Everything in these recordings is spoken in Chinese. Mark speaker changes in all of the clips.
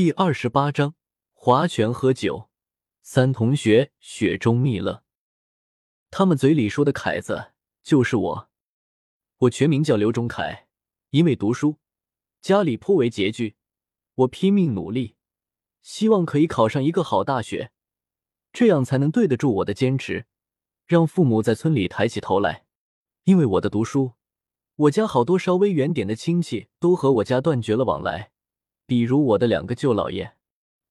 Speaker 1: 第二十八章划拳喝酒，三同学雪中蜜乐。他们嘴里说的凯子就是我，我全名叫刘忠凯，因为读书，家里颇为拮据，我拼命努力，希望可以考上一个好大学，这样才能对得住我的坚持，让父母在村里抬起头来。因为我的读书，我家好多稍微远点的亲戚都和我家断绝了往来。比如我的两个舅姥爷，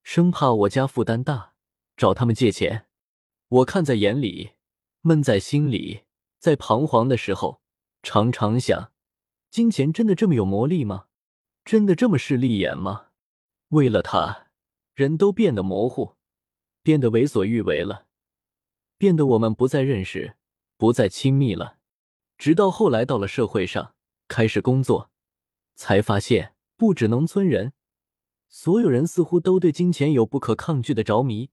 Speaker 1: 生怕我家负担大，找他们借钱。我看在眼里，闷在心里，在彷徨的时候，常常想：金钱真的这么有魔力吗？真的这么势利眼吗？为了他，人都变得模糊，变得为所欲为了，变得我们不再认识，不再亲密了。直到后来到了社会上，开始工作，才发现，不止农村人。所有人似乎都对金钱有不可抗拒的着迷，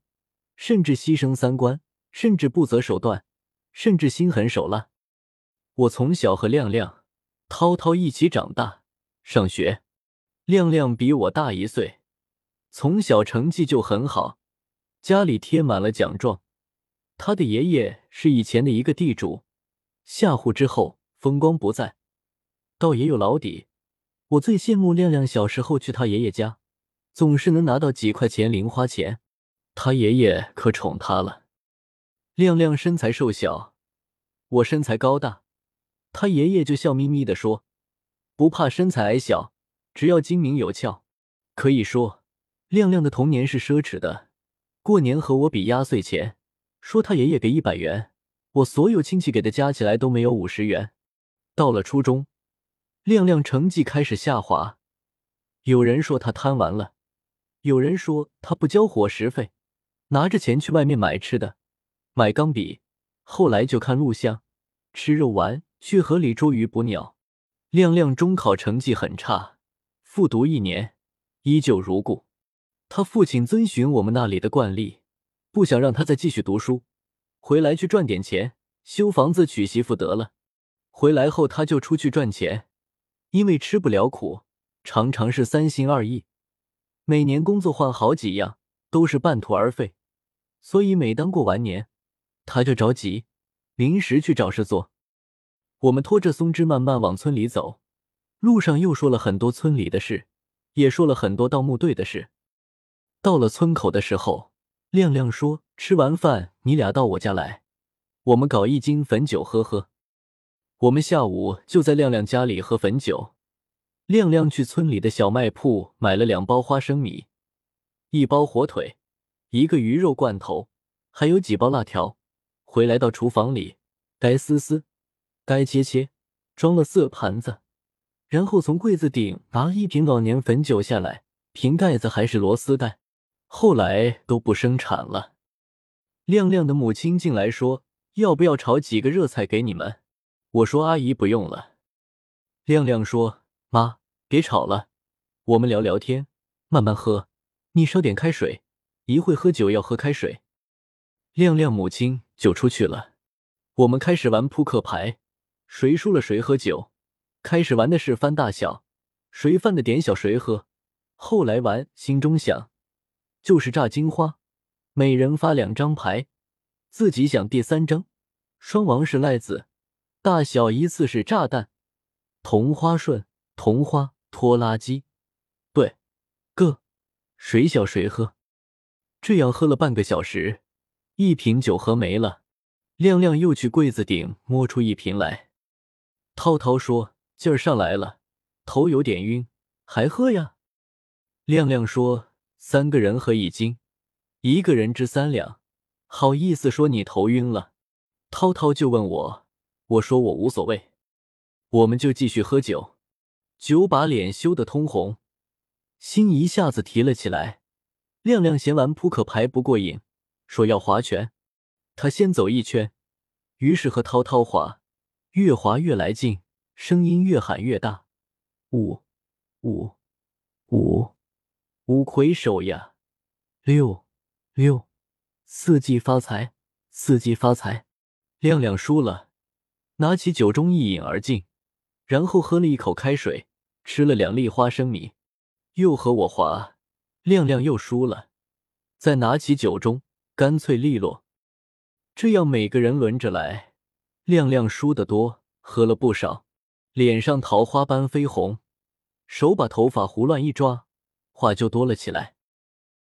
Speaker 1: 甚至牺牲三观，甚至不择手段，甚至心狠手辣。我从小和亮亮、涛涛一起长大，上学。亮亮比我大一岁，从小成绩就很好，家里贴满了奖状。他的爷爷是以前的一个地主，下户之后风光不再，倒也有老底。我最羡慕亮亮小时候去他爷爷家。总是能拿到几块钱零花钱，他爷爷可宠他了。亮亮身材瘦小，我身材高大，他爷爷就笑眯眯的说：“不怕身材矮小，只要精明有窍。”可以说，亮亮的童年是奢侈的。过年和我比压岁钱，说他爷爷给一百元，我所有亲戚给的加起来都没有五十元。到了初中，亮亮成绩开始下滑，有人说他贪玩了。有人说他不交伙食费，拿着钱去外面买吃的，买钢笔。后来就看录像，吃肉丸，去河里捉鱼捕鸟。亮亮中考成绩很差，复读一年，依旧如故。他父亲遵循我们那里的惯例，不想让他再继续读书，回来去赚点钱，修房子、娶媳妇得了。回来后他就出去赚钱，因为吃不了苦，常常是三心二意。每年工作换好几样，都是半途而废，所以每当过完年，他就着急，临时去找事做。我们拖着松枝慢慢往村里走，路上又说了很多村里的事，也说了很多盗墓队的事。到了村口的时候，亮亮说：“吃完饭你俩到我家来，我们搞一斤汾酒喝喝。”我们下午就在亮亮家里喝汾酒。亮亮去村里的小卖铺买了两包花生米，一包火腿，一个鱼肉罐头，还有几包辣条。回来到厨房里，该撕撕，该切切，装了色盘子，然后从柜子顶拿一瓶老年汾酒下来，瓶盖子还是螺丝盖，后来都不生产了。亮亮的母亲进来说：“要不要炒几个热菜给你们？”我说：“阿姨不用了。”亮亮说。妈，别吵了，我们聊聊天，慢慢喝。你烧点开水，一会喝酒要喝开水。亮亮母亲就出去了。我们开始玩扑克牌，谁输了谁喝酒。开始玩的是翻大小，谁翻的点小谁喝。后来玩心中想，就是炸金花，每人发两张牌，自己想第三张。双王是赖子，大小依次是炸弹、同花顺。同花拖拉机，对，个谁小谁喝，这样喝了半个小时，一瓶酒喝没了。亮亮又去柜子顶摸出一瓶来。涛涛说：“劲儿上来了，头有点晕，还喝呀？”亮亮说：“三个人喝一斤，一个人支三两，好意思说你头晕了？”涛涛就问我，我说我无所谓，我们就继续喝酒。酒把脸羞得通红，心一下子提了起来。亮亮嫌玩扑克牌不过瘾，说要划拳。他先走一圈，于是和涛涛划，越划越来劲，声音越喊越大。五五五五魁首呀！六六四季发财，四季发财！亮亮输了，拿起酒盅一饮而尽。然后喝了一口开水，吃了两粒花生米，又和我划，亮亮又输了，再拿起酒盅，干脆利落。这样每个人轮着来。亮亮输得多，喝了不少，脸上桃花般绯红，手把头发胡乱一抓，话就多了起来。